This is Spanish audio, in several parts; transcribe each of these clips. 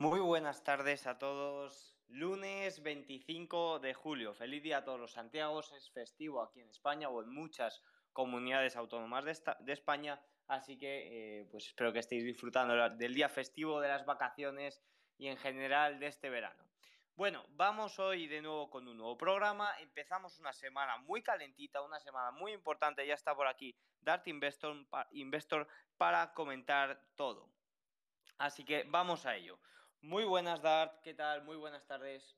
Muy buenas tardes a todos. Lunes 25 de julio. Feliz día a todos los Santiagos. Es festivo aquí en España o en muchas comunidades autónomas de, España. Así que eh, pues espero que estéis disfrutando del día festivo, de las vacaciones y en general de este verano. Bueno, vamos hoy de nuevo con un nuevo programa. Empezamos una semana muy calentita, una semana muy importante. Ya está por aquí Dart Investor, Investor para comentar todo. Así que vamos a ello. Muy buenas, Dart. ¿Qué tal? Muy buenas tardes.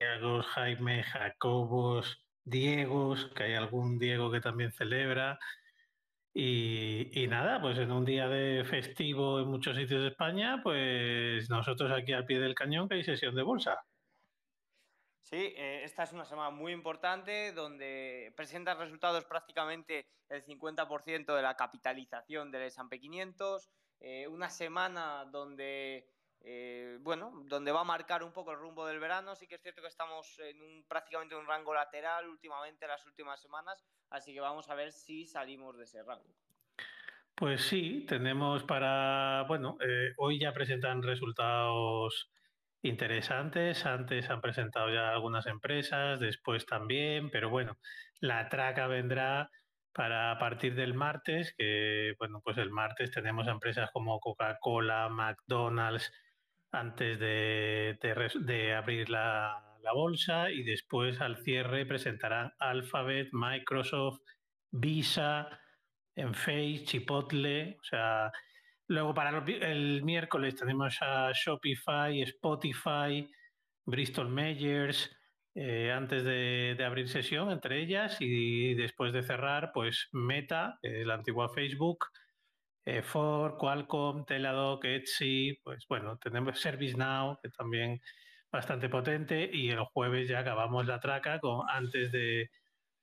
Diego, Jaime, Jacobos, Diegos, que hay algún Diego que también celebra. Y, nada, pues en un día de festivo en muchos sitios de España, pues nosotros aquí al pie del cañón que hay sesión de bolsa. Sí, eh, esta es una semana muy importante donde presenta resultados prácticamente el 50% de la capitalización del S&P 500, eh, una semana donde eh, bueno, donde va a marcar un poco el rumbo del verano. Sí que es cierto que estamos en un, prácticamente en un rango lateral últimamente, las últimas semanas, así que vamos a ver si salimos de ese rango. Pues sí, tenemos para, bueno, hoy ya presentan resultados interesantes, antes han presentado ya algunas empresas, después también, pero bueno, la traca vendrá para a partir del martes, que bueno, pues el martes tenemos empresas como Coca-Cola, McDonald's, antes de, abrir la, bolsa y después al cierre presentarán Alphabet, Microsoft, Visa, Enphase, Chipotle, o sea, luego para el miércoles tenemos a Shopify, Spotify, Bristol Myers, eh, antes de, abrir sesión entre ellas y después de cerrar, pues Meta, la antigua Facebook, eh, Ford, Qualcomm, Teladoc, Etsy, pues bueno, tenemos ServiceNow, que también bastante potente, y el jueves ya acabamos la traca con antes de,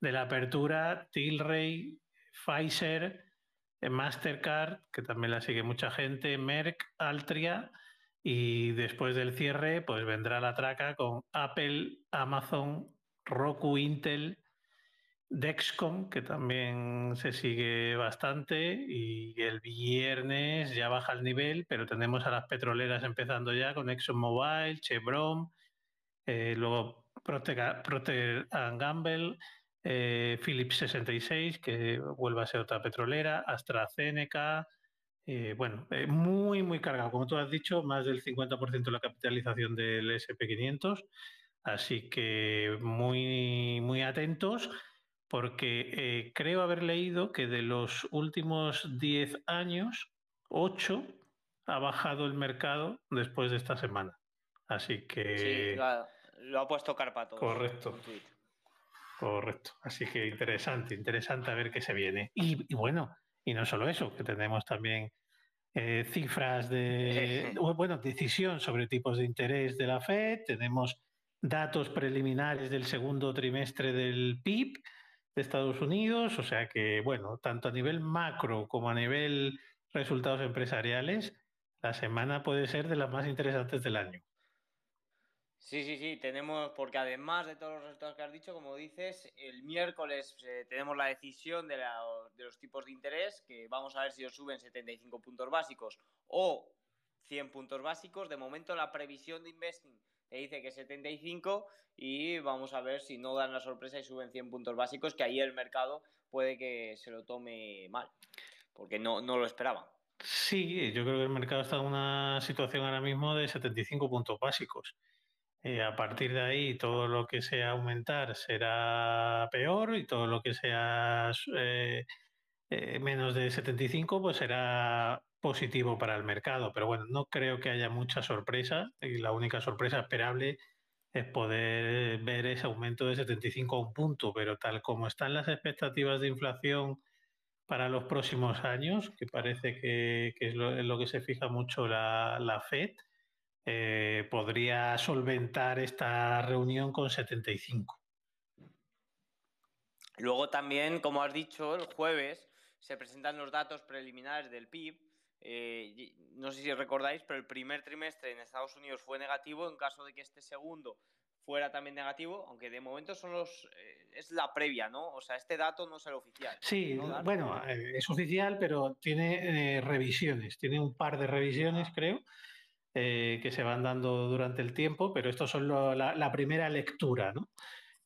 la apertura, Tilray, Pfizer, Mastercard, que también la sigue mucha gente, Merck, Altria, y después del cierre, pues vendrá la traca con Apple, Amazon, Roku, Intel, Dexcom, que también se sigue bastante, y el viernes ya baja el nivel, pero tenemos a las petroleras empezando ya con ExxonMobil, Chevron, eh, luego Procter, Gamble, eh, Philips 66, que vuelve a ser otra petrolera, AstraZeneca, eh, bueno, muy, muy cargado. Como tú has dicho, más del 50% de la capitalización del SP500, así que muy, muy atentos porque eh, creo haber leído que de los últimos 10 años, 8 ha bajado el mercado después de esta semana. Así que... Sí, lo ha, puesto Carpato. Correcto. Correcto. Así que interesante, interesante a ver qué se viene. Y, bueno, y no solo eso, que tenemos también eh, cifras de, bueno, decisión sobre tipos de interés de la Fed, tenemos datos preliminares del segundo trimestre del PIB, de Estados Unidos, o sea que, bueno, tanto a nivel macro como a nivel resultados empresariales, la semana puede ser de las más interesantes del año. Sí, sí, sí, tenemos, porque además de todos los resultados que has dicho, como dices, el miércoles eh, tenemos la decisión de, de, los tipos de interés, que vamos a ver si os suben 75 puntos básicos o 100 puntos básicos. De momento la previsión de investing te dice que 75 y vamos a ver si no dan la sorpresa y suben 100 puntos básicos, que ahí el mercado puede que se lo tome mal, porque no, no lo esperaba. Sí, yo creo que el mercado está en una situación ahora mismo de 75 puntos básicos. Eh, a partir de ahí, todo lo que sea aumentar será peor y todo lo que sea eh, eh, menos de 75 pues será positivo para el mercado, pero bueno, no creo que haya mucha sorpresa y la única sorpresa esperable es poder ver ese aumento de 75 a un punto, pero tal como están las expectativas de inflación para los próximos años, que parece que, es, lo, que se fija mucho la, Fed, eh, podría solventar esta reunión con 75. Luego también, como has dicho, el jueves se presentan los datos preliminares del PIB eh, no sé si recordáis, pero el primer trimestre en Estados Unidos fue negativo. En caso de que este segundo fuera también negativo, aunque de momento son los eh, es la previa, ¿no? O sea, este dato no es el oficial. Sí, bueno, es oficial, pero tiene revisiones, tiene un par de revisiones, ah. Creo, que se van dando durante el tiempo, pero esto son la, primera lectura, ¿no?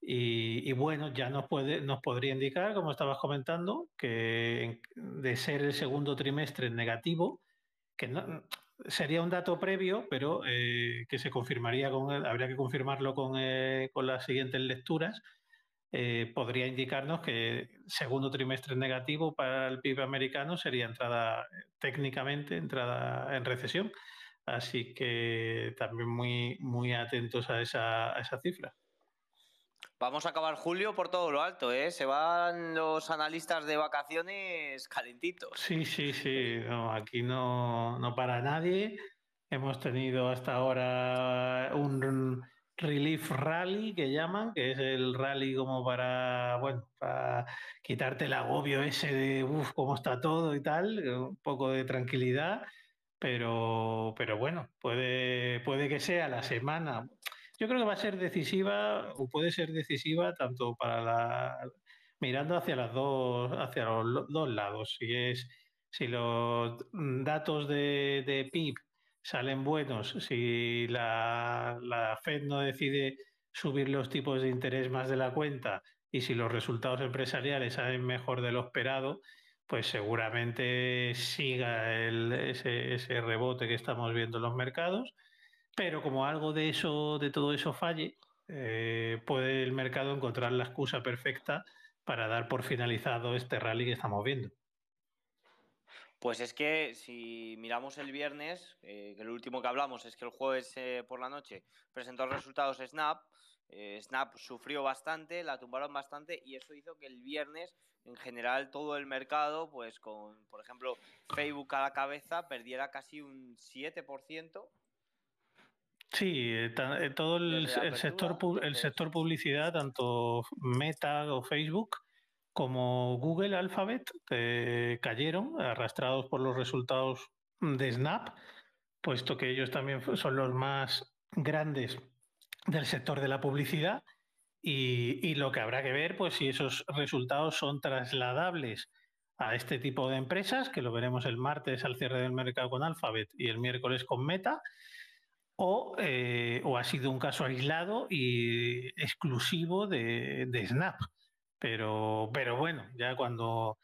Y, y, bueno, ya nos, puede, nos podría indicar, como estabas comentando, que de ser el segundo trimestre negativo, que no, sería un dato previo, pero eh, que se confirmaría con, habría que confirmarlo con, eh, con las siguientes lecturas. Eh, podría indicarnos que segundo trimestre negativo para el PIB americano sería entrada técnicamente entrada en recesión. Así que también muy, muy atentos a esa, a esa cifra. Vamos a acabar julio por todo lo alto, ¿eh? Se van los analistas de vacaciones calentitos. Sí, sí, sí. aquí no, no para nadie. Hemos tenido hasta ahora un relief rally que llaman, que es el rally como para, bueno, para quitarte el agobio ese de, uff, cómo está todo y tal, un poco de tranquilidad, pero, pero bueno, puede, puede que sea la semana yo creo que va a ser decisiva o puede ser decisiva tanto para la mirando hacia las dos hacia los dos lados. Si es si los datos de, PIB salen buenos, si la, la Fed no decide subir los tipos de interés más de la cuenta y si los resultados empresariales salen mejor de lo esperado, pues seguramente siga el, ese, rebote que estamos viendo en los mercados pero como algo de eso, de todo eso falle, eh, puede el mercado encontrar la excusa perfecta para dar por finalizado este rally que estamos viendo. Pues es que si miramos el viernes, eh, que lo último que hablamos es que el jueves eh, por la noche presentó resultados Snap, Snap sufrió bastante, la tumbaron bastante y eso hizo que el viernes en general todo el mercado, pues con, por ejemplo, Facebook a la cabeza, perdiera casi un 7%, Sí, eh, eh, todo el, sector el sector publicidad, tanto Meta o Facebook como Google Alphabet, eh, cayeron arrastrados por los resultados de Snap, puesto que ellos también son los más grandes del sector de la publicidad. Y, y lo que habrá que ver, pues si esos resultados son trasladables a este tipo de empresas, que lo veremos el martes al cierre del mercado con Alphabet y el miércoles con Meta, eh, o, ha sido un caso aislado y exclusivo de, Snap. Pero, pero bueno, ya cuando,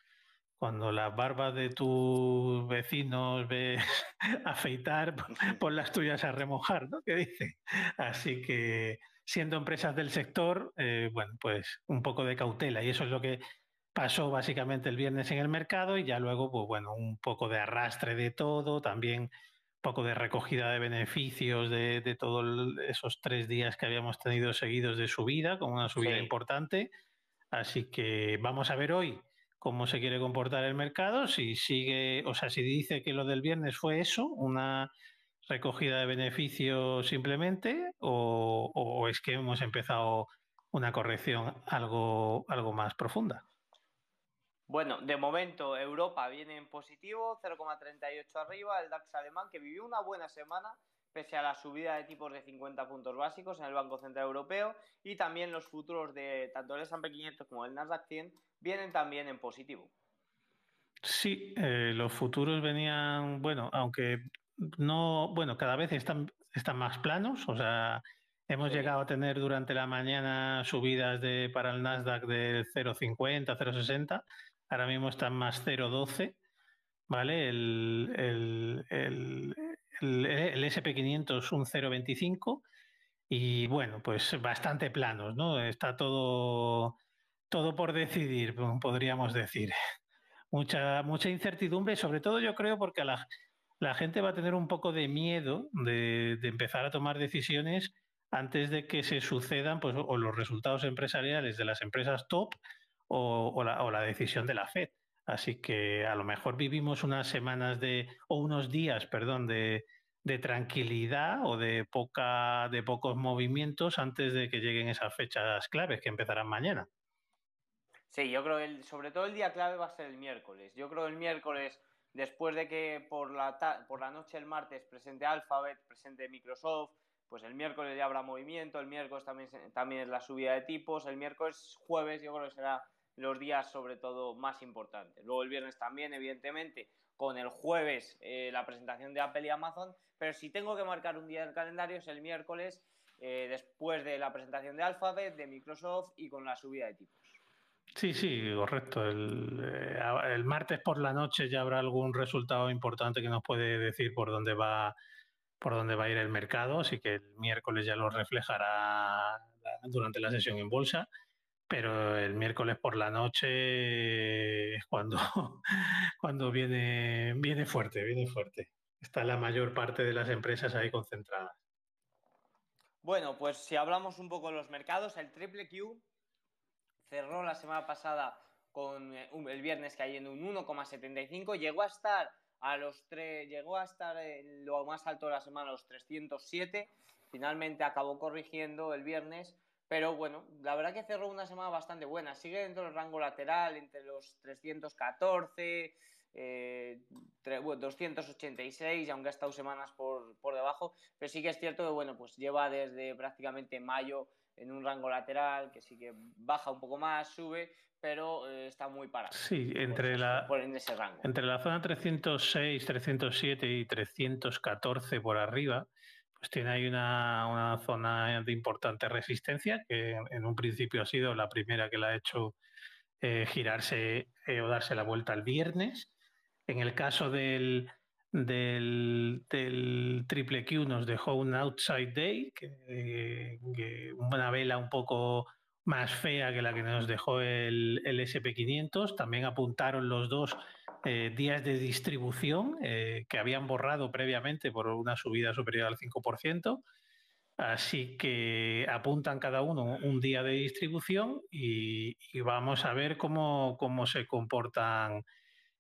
cuando las barbas de tus vecinos ves afeitar, pon las tuyas a remojar, ¿no? ¿Qué dice? Así que siendo empresas del sector, eh, bueno, pues un poco de cautela. Y eso es lo que pasó básicamente el viernes en el mercado y ya luego, pues bueno, un poco de arrastre de todo, también poco de recogida de beneficios de, todos esos tres días que habíamos tenido seguidos de subida, con una subida importante. Así que vamos a ver hoy cómo se quiere comportar el mercado, si sigue, o sea, si dice que lo del viernes fue eso, una recogida de beneficios simplemente, o, o es que hemos empezado una corrección algo, algo más profunda. Bueno, de momento Europa viene en positivo, 0,38 arriba, el DAX alemán que vivió una buena semana pese a la subida de tipos de 50 puntos básicos en el Banco Central Europeo y también los futuros de tanto el S&P 500 como el Nasdaq 100 vienen también en positivo. Sí, eh, los futuros venían, bueno, aunque no, bueno, cada vez están, están más planos, o sea, hemos llegado a tener durante la mañana subidas de para el Nasdaq de 0,50, 0,60 ahora mismo está en más 0,12, ¿vale? El, el, el, el SP500 un 0,25 y bueno, pues bastante planos, ¿no? Está todo, todo por decidir, podríamos decir. Mucha, mucha incertidumbre, sobre todo yo creo porque la, la gente va a tener un poco de miedo de, empezar a tomar decisiones antes de que se sucedan pues, o los resultados empresariales de las empresas top o, la, decisión de la Fed. Así que a lo mejor vivimos unas semanas de, o unos días, perdón, de, tranquilidad o de, poca, de pocos movimientos antes de que lleguen esas fechas claves que empezarán mañana. Sí, yo creo que sobre todo el día clave va a ser el miércoles. Yo creo que el miércoles, después de que por la, por la noche el martes presente Alphabet, presente Microsoft, pues el miércoles ya habrá movimiento, el miércoles también, también es la subida de tipos, el miércoles, jueves, yo creo que será los días sobre todo más importantes. Luego el viernes también, evidentemente, con el jueves eh, la presentación de Apple y Amazon, pero si tengo que marcar un día del calendario es el miércoles, eh, después de la presentación de Alphabet, de Microsoft y con la subida de tipos. Sí, sí, correcto. El, eh, el, martes por la noche ya habrá algún resultado importante que nos puede decir por dónde va por dónde va a ir el mercado, así que el miércoles ya lo reflejará durante la sesión en bolsa, pero el miércoles por la noche es cuando, cuando viene, viene fuerte, viene fuerte. Está la mayor parte de las empresas ahí concentradas. Bueno, pues si hablamos un poco de los mercados, el triple Q cerró la semana pasada con eh, el viernes cayendo un 1,75, llegó a estar a los tres, llegó a estar lo más alto de la semana, los 307, finalmente acabó corrigiendo el viernes, pero bueno, la verdad que cerró una semana bastante buena, sigue dentro del rango lateral entre los 314, eh, 286, aunque ha estado semanas por, por, debajo, pero sí que es cierto que bueno, pues lleva desde prácticamente mayo en un rango lateral, que sí que baja un poco más, sube, pero eh, está muy parado. Sí, entre la, ese rango. entre la zona 306, 307 y 314 por arriba, pues tiene ahí una, una zona de importante resistencia, que en un principio ha sido la primera que la ha hecho eh, girarse eh, o darse la vuelta el viernes. En el caso del, del, triple Q nos dejó un outside day, que, una vela un poco más fea que la que nos dejó el, el SP500. También apuntaron los dos eh, días de distribución eh, que habían borrado previamente por una subida superior al 5%. Así que apuntan cada uno un día de distribución y, y vamos a ver cómo, cómo se comportan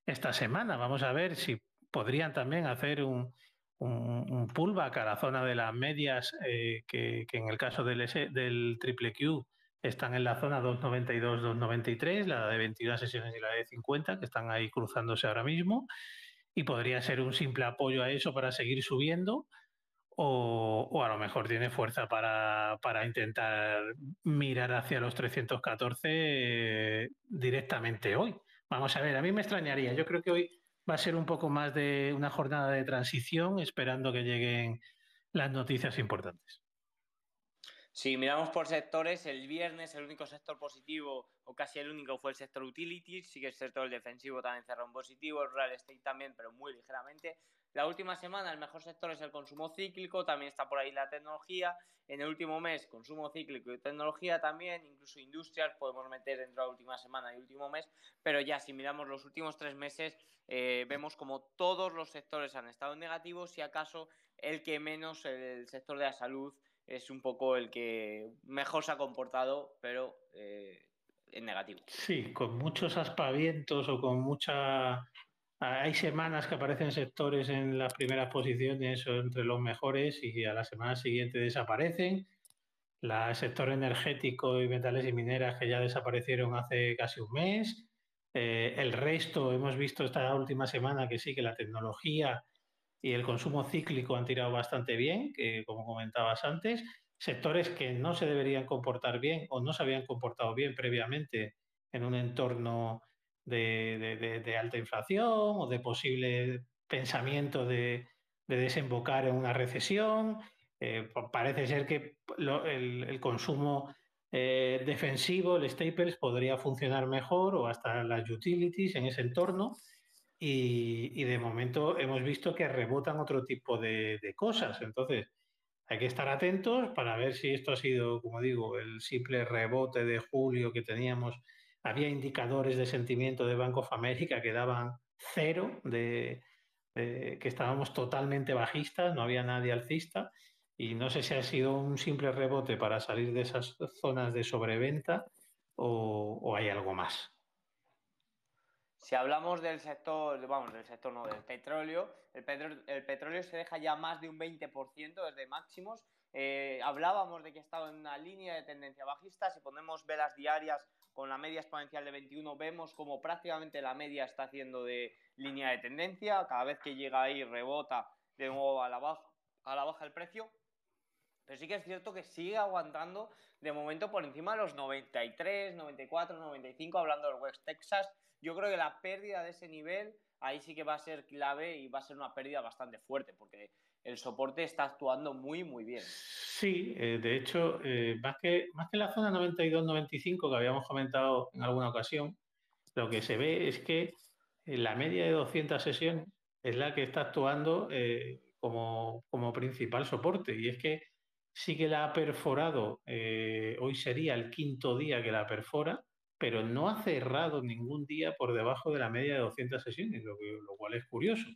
esta semana. Vamos a ver si podrían también hacer un, un, pullback a la zona de las medias, eh, que, en el caso del, del triple Q están en la zona 292-293, la de 22 sesiones y la de 50, que están ahí cruzándose ahora mismo, y podría ser un simple apoyo a eso para seguir subiendo, o, o a lo mejor tiene fuerza para, para intentar mirar hacia los 314 eh, directamente hoy. Vamos a ver, a mí me extrañaría, yo creo que hoy va a ser un poco más de una jornada de transición, esperando que lleguen las noticias importantes. Si miramos por sectores, el viernes el único sector positivo, o casi el único, fue el sector utilities. Sí que el sector defensivo también cerró en positivo, el real estate también, pero muy ligeramente. La última semana el mejor sector es el consumo cíclico, también está por ahí la tecnología. En el último mes, consumo cíclico y tecnología también, incluso industrias podemos meter dentro de la última semana y último mes. Pero ya si miramos los últimos tres meses, eh, vemos como todos los sectores han estado negativos, si acaso el que menos, el sector de la salud, es un poco el que mejor se ha comportado, pero eh, en negativo. Sí, con muchos aspavientos o con mucha... Hay semanas que aparecen sectores en las primeras posiciones o entre los mejores y a la semana siguiente desaparecen. El sector energético y metales y mineras que ya desaparecieron hace casi un mes. Eh, el resto, hemos visto esta última semana que sí, que la tecnología y el consumo cíclico han tirado bastante bien, que como comentabas antes, sectores que no se deberían comportar bien o no se habían comportado bien previamente en un entorno de, alta inflación o de posible pensamiento de, desembocar en una recesión. Eh, parece ser que el, consumo eh, defensivo, el staples, podría funcionar mejor o hasta las utilities en ese entorno y, de momento hemos visto que rebotan otro tipo de, cosas. Entonces, hay que estar atentos para ver si esto ha sido, como digo, el simple rebote de julio que teníamos. Había indicadores de sentimiento de Bank of America que daban cero, que estábamos totalmente bajistas, no había nadie alcista. Y no sé si ha sido un simple rebote para salir de esas zonas de sobreventa o hay algo más. Si hablamos del sector, vamos, del sector no, del petróleo, el petróleo, se deja ya más de un 20% desde máximos. Eh, hablábamos de que estaba en una línea de tendencia bajista. Si ponemos velas diarias con la media exponencial de 21, vemos como prácticamente la media está haciendo de línea de tendencia. Cada vez que llega ahí rebota de nuevo a la baja, a la baja el precio. Pero sí que es cierto que sigue aguantando de momento por encima de los 93, 94, 95, hablando del West Texas. Yo creo que la pérdida de ese nivel ahí sí que va a ser clave y va a ser una pérdida bastante fuerte porque el soporte está actuando muy, muy bien. Sí, eh, de hecho, eh, más, que, más que la zona 92-95 que habíamos comentado en alguna ocasión, lo que se ve es que la media de 200 sesiones es la que está actuando eh, como, como, principal soporte. Y es que sí que la ha perforado, eh, hoy sería el quinto día que la perfora, pero no ha cerrado ningún día por debajo de la media de 200 sesiones, lo cual es curioso.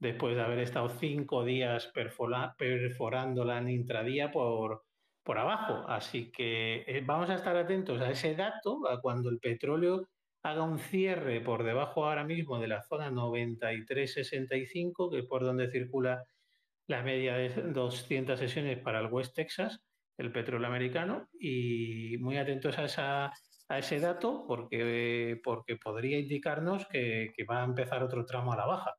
Después de haber estado cinco días perforándola en intradía por, por abajo. Así que eh, vamos a estar atentos a ese dato, a cuando el petróleo haga un cierre por debajo ahora mismo de la zona 93.65, que es por donde circula la media de 200 sesiones para el West Texas, el petróleo americano, y muy atentos a, esa, a ese dato porque, porque podría indicarnos que va a empezar otro tramo a la baja.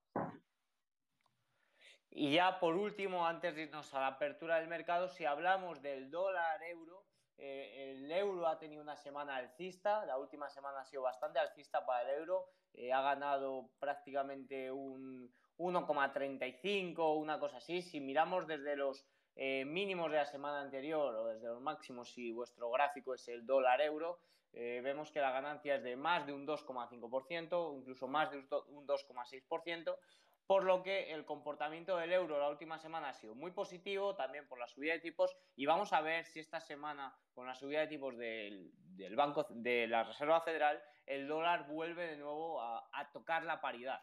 Y ya por último, antes de irnos a la apertura del mercado, si hablamos del dólar euro, eh, el euro ha tenido una semana alcista, la última semana ha sido bastante alcista para el euro, eh, ha ganado prácticamente un 1,35, una cosa así. Si miramos desde los eh, mínimos de la semana anterior o desde los máximos, si vuestro gráfico es el dólar euro, vemos que la ganancia es de más de un 2,5%, incluso más de un 2,6%, por lo que el comportamiento del euro la última semana ha sido muy positivo, también por la subida de tipos, y vamos a ver si esta semana, con la subida de tipos del, Banco de la Reserva Federal, el dólar vuelve de nuevo a, tocar la paridad.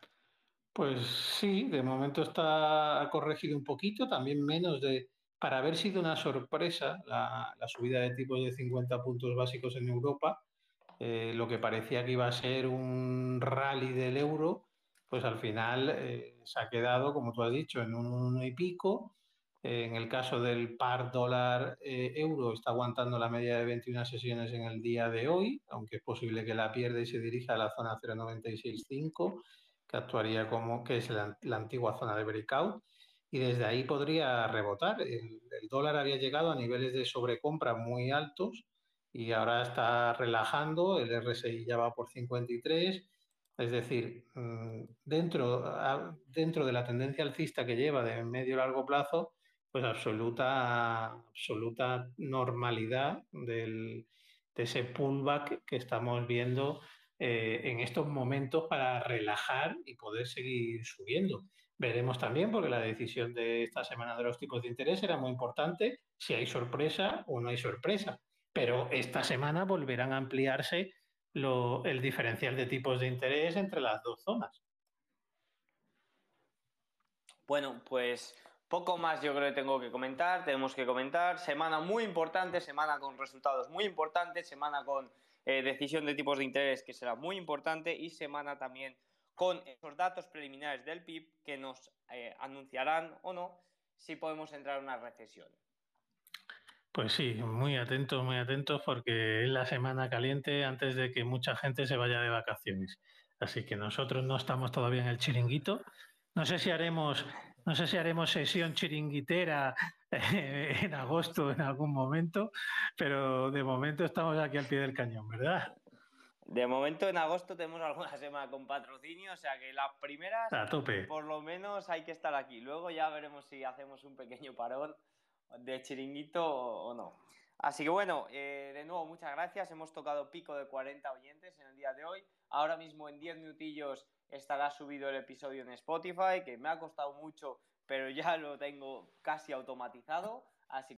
Pues sí, de momento está corregido un poquito, también menos de, para haber sido una sorpresa la, subida de tipos de 50 puntos básicos en Europa, eh, lo que parecía que iba a ser un rally del euro, pues al final eh, se ha quedado, como tú has dicho, en un uno y pico. en el caso del par dólar eh, euro está aguantando la media de 21 sesiones en el día de hoy, aunque es posible que la pierda y se dirija a la zona 0,965, que actuaría como que es la, antigua zona de breakout. Y desde ahí podría rebotar. El dólar había llegado a niveles de sobrecompra muy altos y ahora está relajando. El RSI ya va por 53 es decir, mm, dentro, dentro de la tendencia alcista que lleva de medio largo plazo, pues absoluta, absoluta normalidad del, de ese pullback que estamos viendo eh, en estos momentos para relajar y poder seguir subiendo. Veremos también, porque la decisión de esta semana de los tipos de interés era muy importante, si hay sorpresa o no hay sorpresa. Pero esta semana volverán a ampliarse el diferencial de tipos de interés entre las dos zonas. Bueno, pues poco más yo creo que tengo que comentar, tenemos que comentar. Semana muy importante, semana con resultados muy importantes, semana con eh, decisión de tipos de interés que será muy importante y semana también con esos datos preliminares del PIB que nos eh, anunciarán o no si podemos entrar en una recesión. Pues sí, muy atentos, muy atentos, porque es la semana caliente antes de que mucha gente se vaya de vacaciones. Así que nosotros no estamos todavía en el chiringuito. No sé si haremos, no sé si haremos sesión chiringuitera eh, en agosto en algún momento, pero de momento estamos aquí al pie del cañón, ¿verdad? De momento en agosto tenemos alguna semana con patrocinio, o sea que las primeras, A tope. por lo menos hay que estar aquí. Luego ya veremos si hacemos un pequeño parón de chiringuito o, no. Así que bueno, eh, de nuevo muchas gracias. Hemos tocado pico de 40 oyentes en el día de hoy. Ahora mismo en 10 minutillos estará subido el episodio en Spotify, que me ha costado mucho, pero ya lo tengo casi automatizado. Así